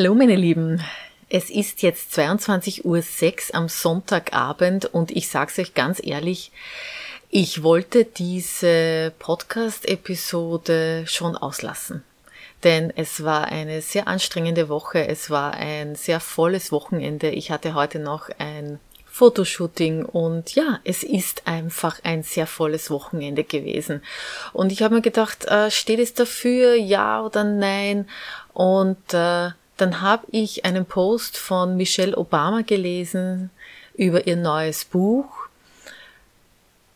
Hallo meine Lieben, es ist jetzt 22.06 Uhr am Sonntagabend und ich sag's euch ganz ehrlich, ich wollte diese Podcast-Episode schon auslassen. Denn es war eine sehr anstrengende Woche, es war ein sehr volles Wochenende. Ich hatte heute noch ein Fotoshooting und ja, es ist einfach ein sehr volles Wochenende gewesen. Und ich habe mir gedacht, äh, steht es dafür, ja oder nein? Und äh, dann habe ich einen Post von Michelle Obama gelesen über ihr neues Buch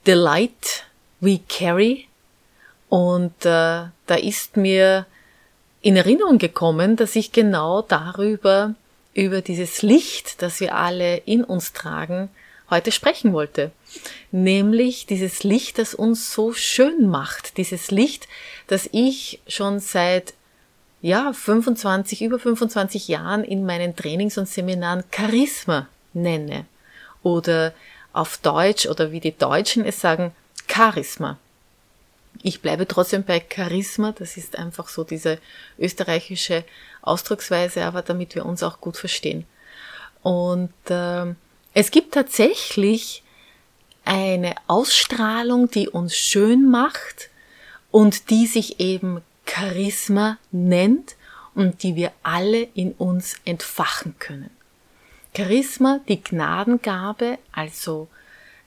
The Light We Carry. Und äh, da ist mir in Erinnerung gekommen, dass ich genau darüber, über dieses Licht, das wir alle in uns tragen, heute sprechen wollte. Nämlich dieses Licht, das uns so schön macht. Dieses Licht, das ich schon seit ja, 25, über 25 Jahren in meinen Trainings und Seminaren Charisma nenne. Oder auf Deutsch oder wie die Deutschen es sagen, Charisma. Ich bleibe trotzdem bei Charisma, das ist einfach so diese österreichische Ausdrucksweise, aber damit wir uns auch gut verstehen. Und äh, es gibt tatsächlich eine Ausstrahlung, die uns schön macht und die sich eben Charisma nennt und die wir alle in uns entfachen können. Charisma, die Gnadengabe, also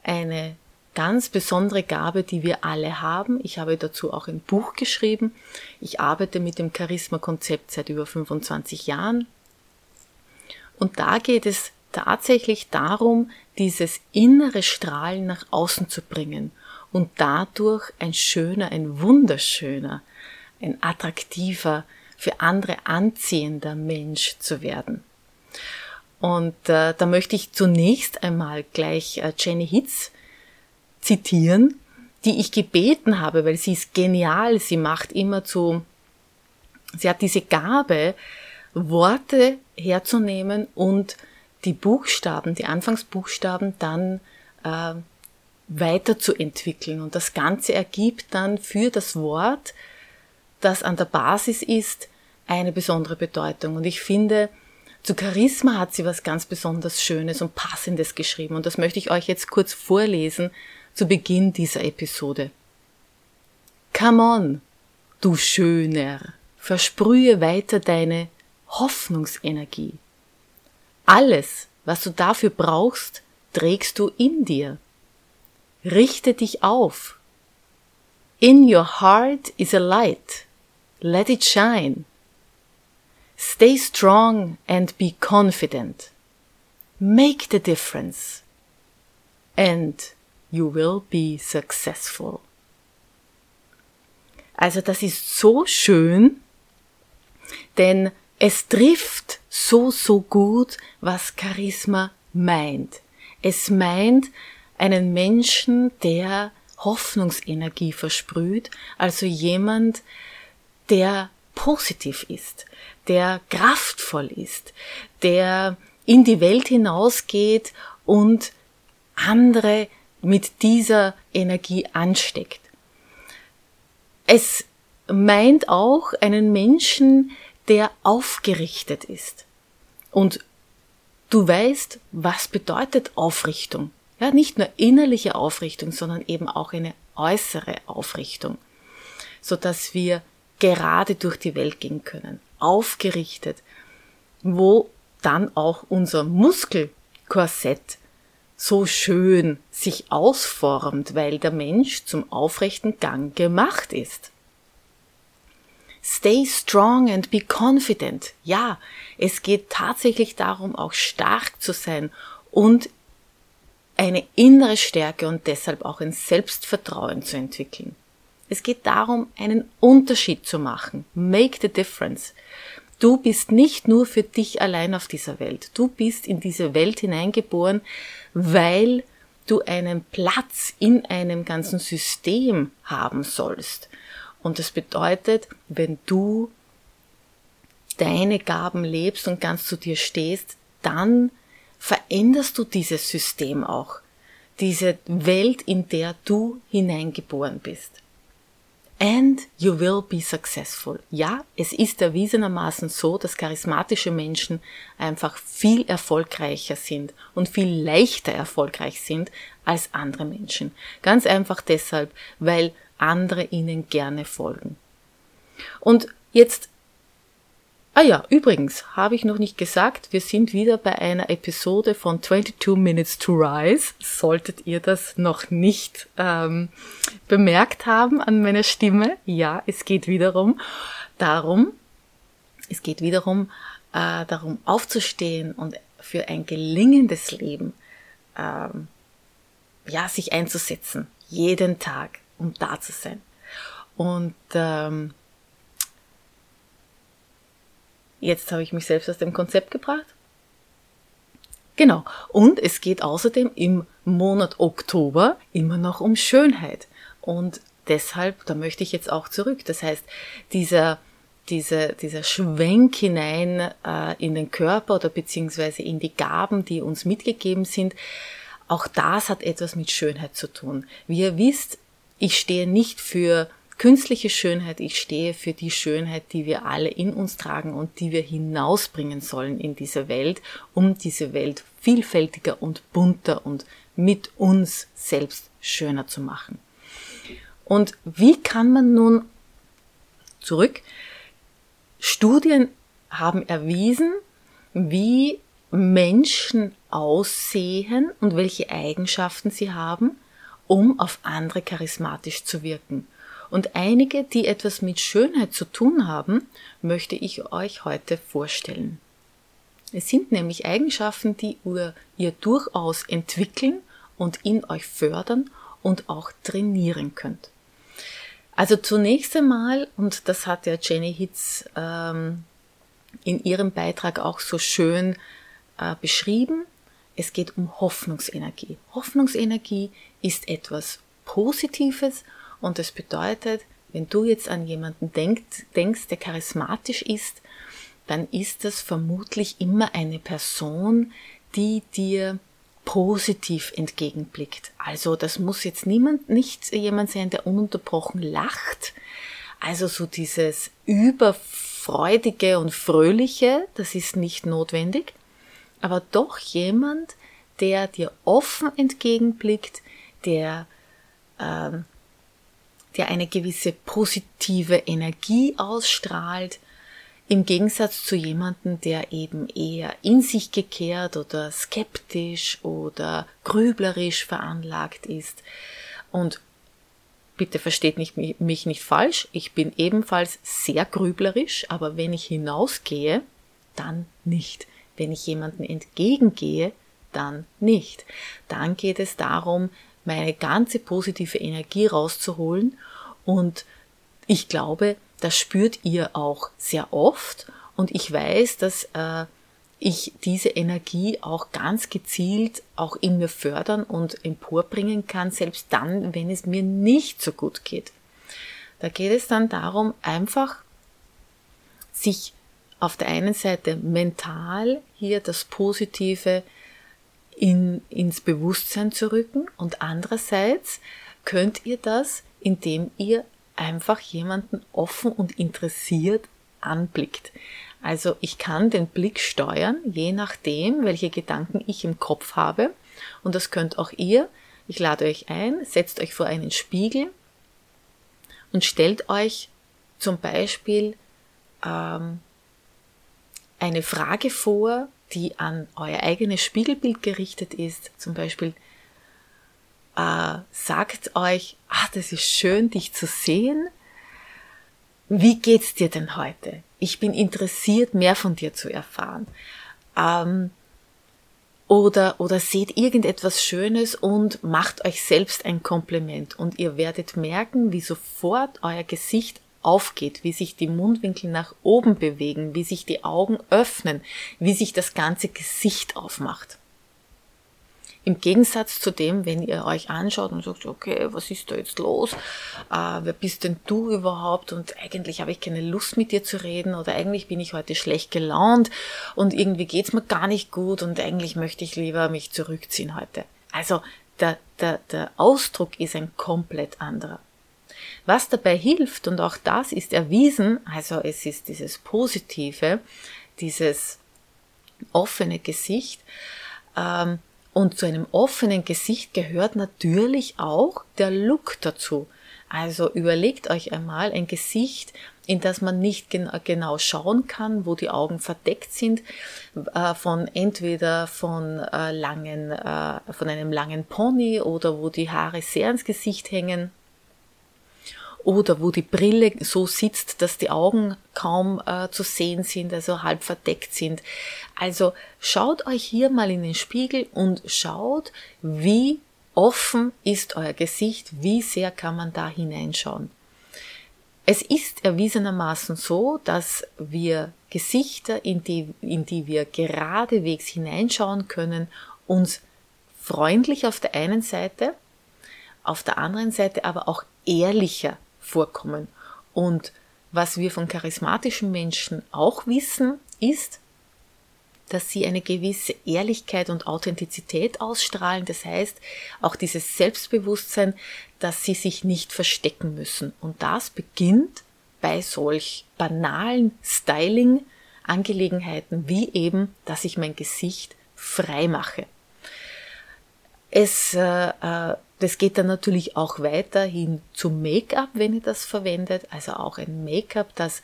eine ganz besondere Gabe, die wir alle haben. Ich habe dazu auch ein Buch geschrieben. Ich arbeite mit dem Charisma-Konzept seit über 25 Jahren. Und da geht es tatsächlich darum, dieses innere Strahlen nach außen zu bringen und dadurch ein schöner, ein wunderschöner, ein attraktiver, für andere anziehender Mensch zu werden. Und äh, da möchte ich zunächst einmal gleich äh, Jenny Hitz zitieren, die ich gebeten habe, weil sie ist genial, sie macht immer zu, sie hat diese Gabe, Worte herzunehmen und die Buchstaben, die Anfangsbuchstaben dann äh, weiterzuentwickeln. Und das Ganze ergibt dann für das Wort das an der Basis ist, eine besondere Bedeutung. Und ich finde, zu Charisma hat sie was ganz besonders Schönes und Passendes geschrieben. Und das möchte ich euch jetzt kurz vorlesen zu Beginn dieser Episode. Come on, du Schöner, versprühe weiter deine Hoffnungsenergie. Alles, was du dafür brauchst, trägst du in dir. Richte dich auf. In your heart is a light. Let it shine. Stay strong and be confident. Make the difference. And you will be successful. Also das ist so schön, denn es trifft so, so gut, was Charisma meint. Es meint einen Menschen, der Hoffnungsenergie versprüht, also jemand, der positiv ist, der kraftvoll ist, der in die Welt hinausgeht und andere mit dieser Energie ansteckt. Es meint auch einen Menschen, der aufgerichtet ist. Und du weißt, was bedeutet Aufrichtung. Ja, nicht nur innerliche Aufrichtung, sondern eben auch eine äußere Aufrichtung, so dass wir gerade durch die Welt gehen können, aufgerichtet, wo dann auch unser Muskelkorsett so schön sich ausformt, weil der Mensch zum aufrechten Gang gemacht ist. Stay strong and be confident. Ja, es geht tatsächlich darum, auch stark zu sein und eine innere Stärke und deshalb auch ein Selbstvertrauen zu entwickeln. Es geht darum, einen Unterschied zu machen. Make the difference. Du bist nicht nur für dich allein auf dieser Welt. Du bist in diese Welt hineingeboren, weil du einen Platz in einem ganzen System haben sollst. Und das bedeutet, wenn du deine Gaben lebst und ganz zu dir stehst, dann veränderst du dieses System auch. Diese Welt, in der du hineingeboren bist. And you will be successful. Ja, es ist erwiesenermaßen so, dass charismatische Menschen einfach viel erfolgreicher sind und viel leichter erfolgreich sind als andere Menschen. Ganz einfach deshalb, weil andere ihnen gerne folgen. Und jetzt Ah ja, übrigens, habe ich noch nicht gesagt, wir sind wieder bei einer Episode von 22 Minutes to Rise. Solltet ihr das noch nicht ähm, bemerkt haben an meiner Stimme. Ja, es geht wiederum darum, es geht wiederum äh, darum aufzustehen und für ein gelingendes Leben ähm, ja, sich einzusetzen. Jeden Tag, um da zu sein. Und ähm, Jetzt habe ich mich selbst aus dem Konzept gebracht. Genau. Und es geht außerdem im Monat Oktober immer noch um Schönheit. Und deshalb, da möchte ich jetzt auch zurück. Das heißt, dieser, dieser, dieser Schwenk hinein äh, in den Körper oder beziehungsweise in die Gaben, die uns mitgegeben sind, auch das hat etwas mit Schönheit zu tun. Wie ihr wisst, ich stehe nicht für künstliche Schönheit, ich stehe für die Schönheit, die wir alle in uns tragen und die wir hinausbringen sollen in diese Welt, um diese Welt vielfältiger und bunter und mit uns selbst schöner zu machen. Und wie kann man nun zurück? Studien haben erwiesen, wie Menschen aussehen und welche Eigenschaften sie haben, um auf andere charismatisch zu wirken. Und einige, die etwas mit Schönheit zu tun haben, möchte ich euch heute vorstellen. Es sind nämlich Eigenschaften, die ihr durchaus entwickeln und in euch fördern und auch trainieren könnt. Also zunächst einmal, und das hat ja Jenny Hitz ähm, in ihrem Beitrag auch so schön äh, beschrieben, es geht um Hoffnungsenergie. Hoffnungsenergie ist etwas Positives und das bedeutet, wenn du jetzt an jemanden denkst, denkst, der charismatisch ist, dann ist das vermutlich immer eine Person, die dir positiv entgegenblickt. Also das muss jetzt niemand, nicht jemand sein, der ununterbrochen lacht. Also so dieses überfreudige und fröhliche, das ist nicht notwendig, aber doch jemand, der dir offen entgegenblickt, der ähm, der eine gewisse positive Energie ausstrahlt, im Gegensatz zu jemandem, der eben eher in sich gekehrt oder skeptisch oder grüblerisch veranlagt ist. Und bitte versteht nicht, mich nicht falsch, ich bin ebenfalls sehr grüblerisch, aber wenn ich hinausgehe, dann nicht. Wenn ich jemanden entgegengehe, dann nicht. Dann geht es darum, meine ganze positive Energie rauszuholen und ich glaube, das spürt ihr auch sehr oft und ich weiß, dass äh, ich diese Energie auch ganz gezielt auch in mir fördern und emporbringen kann, selbst dann, wenn es mir nicht so gut geht. Da geht es dann darum, einfach sich auf der einen Seite mental hier das Positive in, ins Bewusstsein zu rücken und andererseits könnt ihr das, indem ihr einfach jemanden offen und interessiert anblickt. Also ich kann den Blick steuern, je nachdem, welche Gedanken ich im Kopf habe. Und das könnt auch ihr. Ich lade euch ein, setzt euch vor einen Spiegel und stellt euch zum Beispiel ähm, eine Frage vor, die an euer eigenes Spiegelbild gerichtet ist, zum Beispiel äh, sagt euch, ah, das ist schön, dich zu sehen. Wie geht's dir denn heute? Ich bin interessiert, mehr von dir zu erfahren. Ähm, oder, oder seht irgendetwas Schönes und macht euch selbst ein Kompliment und ihr werdet merken, wie sofort euer Gesicht aufgeht, wie sich die Mundwinkel nach oben bewegen, wie sich die Augen öffnen, wie sich das ganze Gesicht aufmacht. Im Gegensatz zu dem, wenn ihr euch anschaut und sagt, okay, was ist da jetzt los? Äh, wer bist denn du überhaupt? Und eigentlich habe ich keine Lust mit dir zu reden oder eigentlich bin ich heute schlecht gelaunt und irgendwie geht's mir gar nicht gut und eigentlich möchte ich lieber mich zurückziehen heute. Also der, der, der Ausdruck ist ein komplett anderer. Was dabei hilft, und auch das ist erwiesen, also es ist dieses Positive, dieses offene Gesicht, ähm, und zu einem offenen Gesicht gehört natürlich auch der Look dazu. Also überlegt euch einmal ein Gesicht, in das man nicht genau schauen kann, wo die Augen verdeckt sind, äh, von entweder von äh, langen, äh, von einem langen Pony oder wo die Haare sehr ins Gesicht hängen oder wo die Brille so sitzt, dass die Augen kaum äh, zu sehen sind, also halb verdeckt sind. Also schaut euch hier mal in den Spiegel und schaut, wie offen ist euer Gesicht, wie sehr kann man da hineinschauen. Es ist erwiesenermaßen so, dass wir Gesichter, in die, in die wir geradewegs hineinschauen können, uns freundlich auf der einen Seite, auf der anderen Seite aber auch ehrlicher vorkommen. Und was wir von charismatischen Menschen auch wissen, ist, dass sie eine gewisse Ehrlichkeit und Authentizität ausstrahlen. Das heißt, auch dieses Selbstbewusstsein, dass sie sich nicht verstecken müssen. Und das beginnt bei solch banalen Styling-Angelegenheiten wie eben, dass ich mein Gesicht frei mache. Es äh, äh das geht dann natürlich auch weiter hin zum Make-up, wenn ihr das verwendet. Also auch ein Make-up, das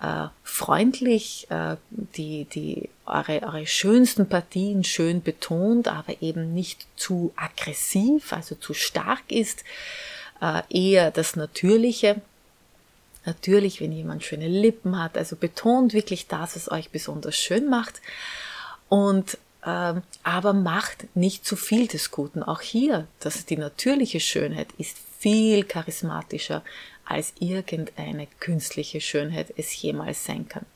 äh, freundlich äh, die, die, eure, eure schönsten Partien schön betont, aber eben nicht zu aggressiv, also zu stark ist. Äh, eher das Natürliche. Natürlich, wenn jemand schöne Lippen hat, also betont wirklich das, was euch besonders schön macht. Und aber macht nicht zu viel des Guten. Auch hier, dass die natürliche Schönheit ist viel charismatischer als irgendeine künstliche Schönheit es jemals sein kann.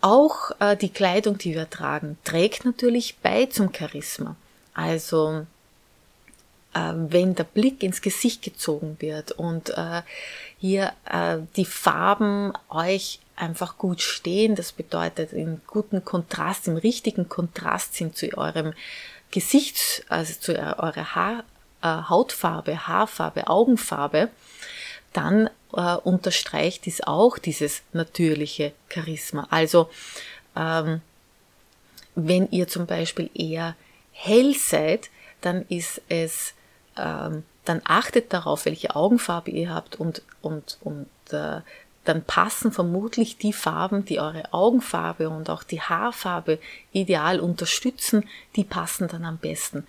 Auch äh, die Kleidung, die wir tragen, trägt natürlich bei zum Charisma. Also äh, wenn der Blick ins Gesicht gezogen wird und äh, hier die Farben euch einfach gut stehen. Das bedeutet in guten Kontrast, im richtigen Kontrast sind zu eurem Gesicht, also zu eurer Haar, äh, Hautfarbe, Haarfarbe, Augenfarbe, dann äh, unterstreicht dies auch dieses natürliche Charisma. Also ähm, wenn ihr zum Beispiel eher hell seid, dann ist es, ähm, dann achtet darauf, welche Augenfarbe ihr habt und, und, und äh, dann passen vermutlich die Farben, die eure Augenfarbe und auch die Haarfarbe ideal unterstützen, die passen dann am besten.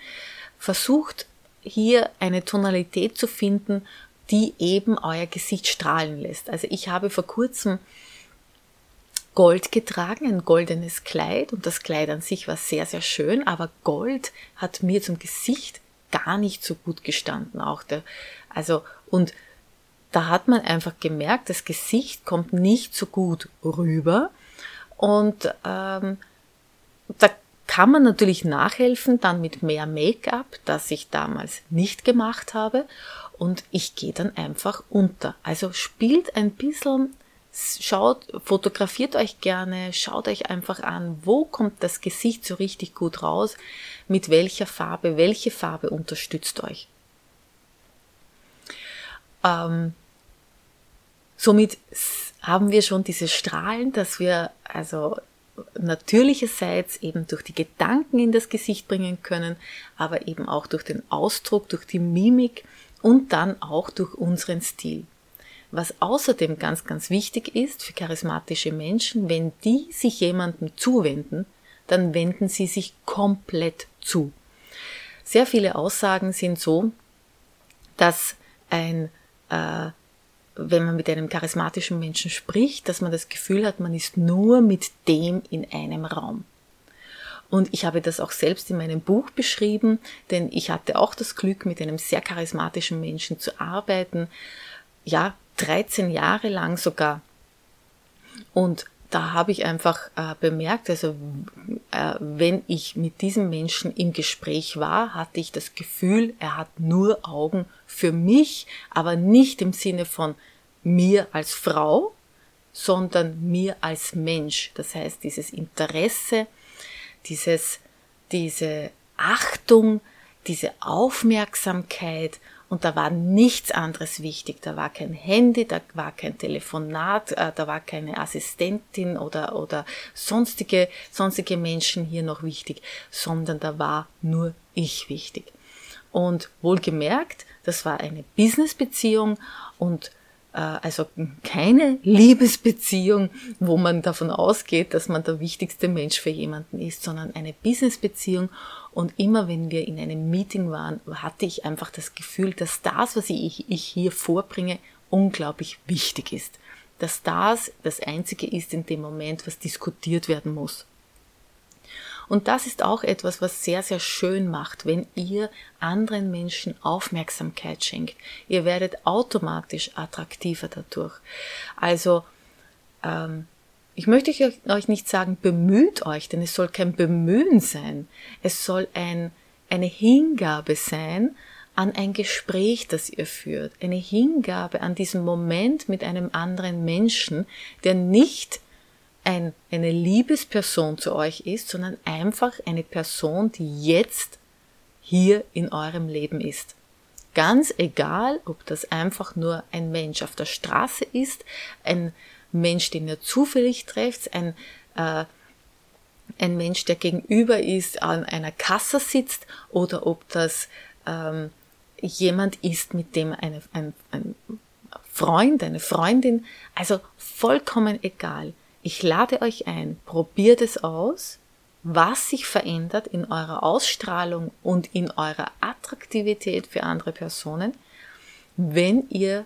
Versucht hier eine Tonalität zu finden, die eben euer Gesicht strahlen lässt. Also ich habe vor kurzem Gold getragen, ein goldenes Kleid und das Kleid an sich war sehr, sehr schön, aber Gold hat mir zum Gesicht gar nicht so gut gestanden. Auch der, also, und da hat man einfach gemerkt, das Gesicht kommt nicht so gut rüber. Und ähm, da kann man natürlich nachhelfen, dann mit mehr Make-up, das ich damals nicht gemacht habe. Und ich gehe dann einfach unter. Also spielt ein bisschen, schaut, fotografiert euch gerne, schaut euch einfach an, wo kommt das Gesicht so richtig gut raus, mit welcher Farbe, welche Farbe unterstützt euch. Ähm, somit haben wir schon diese Strahlen, dass wir also natürlicherseits eben durch die Gedanken in das Gesicht bringen können, aber eben auch durch den Ausdruck, durch die Mimik und dann auch durch unseren Stil. Was außerdem ganz, ganz wichtig ist für charismatische Menschen, wenn die sich jemandem zuwenden, dann wenden sie sich komplett zu. Sehr viele Aussagen sind so, dass ein, äh, wenn man mit einem charismatischen Menschen spricht, dass man das Gefühl hat, man ist nur mit dem in einem Raum. Und ich habe das auch selbst in meinem Buch beschrieben, denn ich hatte auch das Glück, mit einem sehr charismatischen Menschen zu arbeiten. Ja, 13 Jahre lang sogar. Und da habe ich einfach äh, bemerkt, also äh, wenn ich mit diesem Menschen im Gespräch war, hatte ich das Gefühl, er hat nur Augen für mich, aber nicht im Sinne von mir als Frau, sondern mir als Mensch. Das heißt, dieses Interesse, dieses, diese Achtung, diese Aufmerksamkeit Und da war nichts anderes wichtig. Da war kein Handy, da war kein Telefonat, äh, da war keine Assistentin oder, oder sonstige, sonstige Menschen hier noch wichtig, sondern da war nur ich wichtig. Und wohlgemerkt, das war eine Businessbeziehung und äh, also keine Liebesbeziehung, wo man davon ausgeht, dass man der wichtigste Mensch für jemanden ist, sondern eine Businessbeziehung. Und immer wenn wir in einem Meeting waren, hatte ich einfach das Gefühl, dass das, was ich, ich hier vorbringe, unglaublich wichtig ist. Dass das das Einzige ist in dem Moment, was diskutiert werden muss. Und das ist auch etwas, was sehr, sehr schön macht, wenn ihr anderen Menschen Aufmerksamkeit schenkt. Ihr werdet automatisch attraktiver dadurch. Also, ähm, ich möchte euch nicht sagen, bemüht euch, denn es soll kein Bemühen sein. Es soll ein, eine Hingabe sein an ein Gespräch, das ihr führt. Eine Hingabe an diesen Moment mit einem anderen Menschen, der nicht ein, eine Liebesperson zu euch ist, sondern einfach eine Person, die jetzt hier in eurem Leben ist. Ganz egal, ob das einfach nur ein Mensch auf der Straße ist, ein Mensch, den ihr zufällig trefft, ein, äh, ein Mensch, der gegenüber ist, an einer Kasse sitzt, oder ob das ähm, jemand ist, mit dem eine, ein, ein Freund, eine Freundin, also vollkommen egal. Ich lade euch ein, probiert es aus, was sich verändert in eurer Ausstrahlung und in eurer Attraktivität für andere Personen, wenn ihr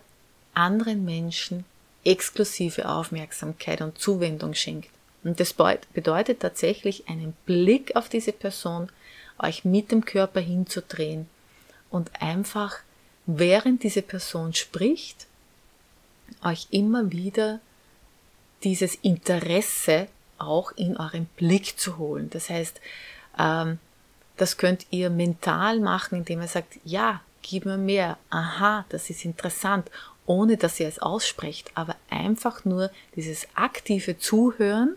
anderen Menschen exklusive Aufmerksamkeit und Zuwendung schenkt. Und das bedeutet tatsächlich einen Blick auf diese Person, euch mit dem Körper hinzudrehen und einfach, während diese Person spricht, euch immer wieder dieses Interesse auch in euren Blick zu holen. Das heißt, ähm, das könnt ihr mental machen, indem ihr sagt, ja, gib mir mehr, aha, das ist interessant, ohne dass ihr es aussprecht, aber einfach nur dieses aktive Zuhören,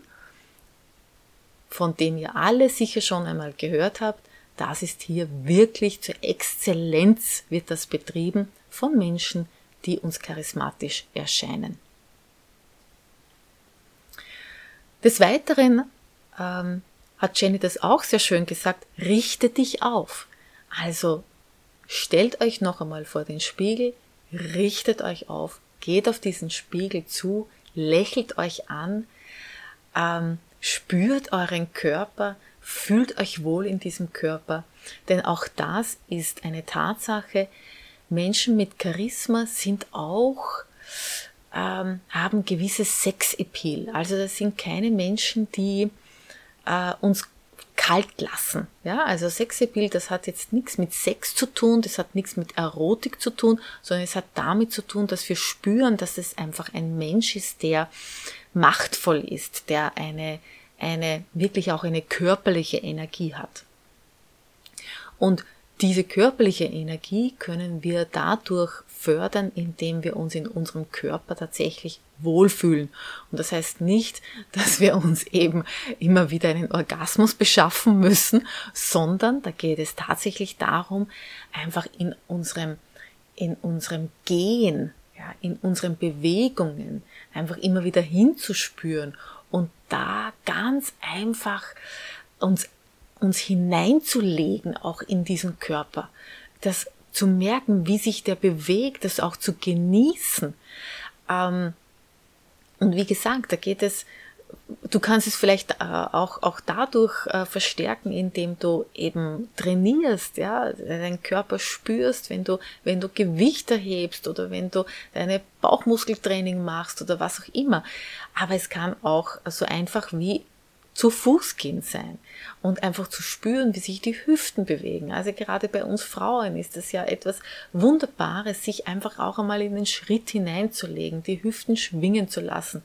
von dem ihr alle sicher schon einmal gehört habt, das ist hier wirklich zur Exzellenz wird das betrieben von Menschen, die uns charismatisch erscheinen. Des Weiteren ähm, hat Jenny das auch sehr schön gesagt, richte dich auf. Also stellt euch noch einmal vor den Spiegel, richtet euch auf, geht auf diesen Spiegel zu, lächelt euch an, ähm, spürt euren Körper, fühlt euch wohl in diesem Körper, denn auch das ist eine Tatsache. Menschen mit Charisma sind auch ähm, haben gewisses Sexappeal. Also das sind keine Menschen, die äh, uns kalt lassen. Ja, also Sexappeal, das hat jetzt nichts mit Sex zu tun, das hat nichts mit Erotik zu tun, sondern es hat damit zu tun, dass wir spüren, dass es einfach ein Mensch ist, der machtvoll ist, der eine, eine, wirklich auch eine körperliche Energie hat. Und diese körperliche Energie können wir dadurch fördern, indem wir uns in unserem Körper tatsächlich wohlfühlen. Und das heißt nicht, dass wir uns eben immer wieder einen Orgasmus beschaffen müssen, sondern da geht es tatsächlich darum, einfach in unserem, in unserem Gehen, ja, in unseren Bewegungen einfach immer wieder hinzuspüren und da ganz einfach uns uns hineinzulegen, auch in diesen Körper. Das zu merken, wie sich der bewegt, das auch zu genießen. Ähm, und wie gesagt, da geht es, du kannst es vielleicht äh, auch, auch dadurch äh, verstärken, indem du eben trainierst, ja, deinen Körper spürst, wenn du, wenn du Gewicht erhebst oder wenn du deine Bauchmuskeltraining machst oder was auch immer. Aber es kann auch so einfach wie zu Fuß gehen sein und einfach zu spüren, wie sich die Hüften bewegen. Also gerade bei uns Frauen ist es ja etwas Wunderbares, sich einfach auch einmal in den Schritt hineinzulegen, die Hüften schwingen zu lassen.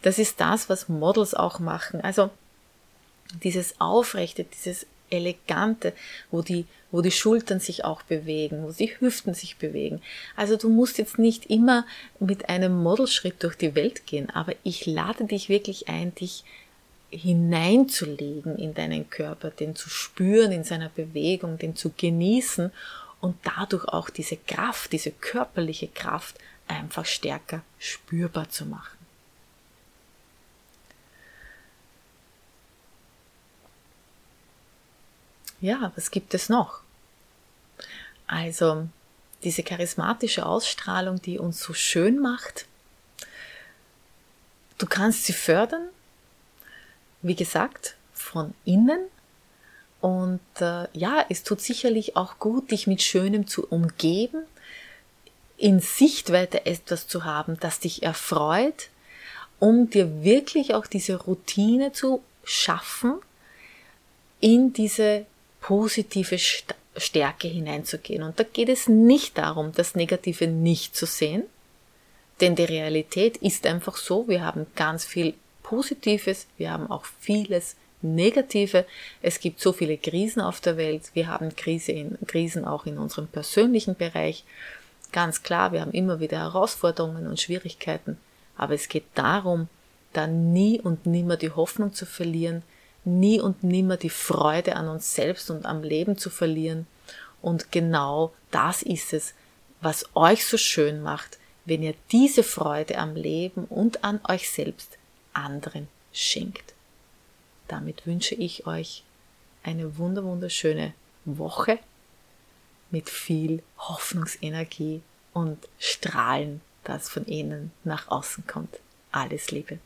Das ist das, was Models auch machen. Also dieses Aufrechte, dieses Elegante, wo die, wo die Schultern sich auch bewegen, wo die Hüften sich bewegen. Also du musst jetzt nicht immer mit einem Modelschritt durch die Welt gehen, aber ich lade dich wirklich ein, dich hineinzulegen in deinen Körper, den zu spüren in seiner Bewegung, den zu genießen und dadurch auch diese Kraft, diese körperliche Kraft einfach stärker spürbar zu machen. Ja, was gibt es noch? Also diese charismatische Ausstrahlung, die uns so schön macht. Du kannst sie fördern, wie gesagt, von innen. Und äh, ja, es tut sicherlich auch gut, dich mit Schönem zu umgeben, in Sichtweite etwas zu haben, das dich erfreut, um dir wirklich auch diese Routine zu schaffen, in diese positive Stärke hineinzugehen. Und da geht es nicht darum, das Negative nicht zu sehen, denn die Realität ist einfach so, wir haben ganz viel Positives, wir haben auch vieles Negative. Es gibt so viele Krisen auf der Welt, wir haben Krise in, Krisen auch in unserem persönlichen Bereich. Ganz klar, wir haben immer wieder Herausforderungen und Schwierigkeiten, aber es geht darum, da nie und nimmer die Hoffnung zu verlieren, nie und nimmer die Freude an uns selbst und am Leben zu verlieren. Und genau das ist es, was euch so schön macht, wenn ihr diese Freude am Leben und an euch selbst anderen schenkt. Damit wünsche ich euch eine wunderschöne Woche mit viel Hoffnungsenergie und Strahlen, das von innen nach außen kommt. Alles Liebe.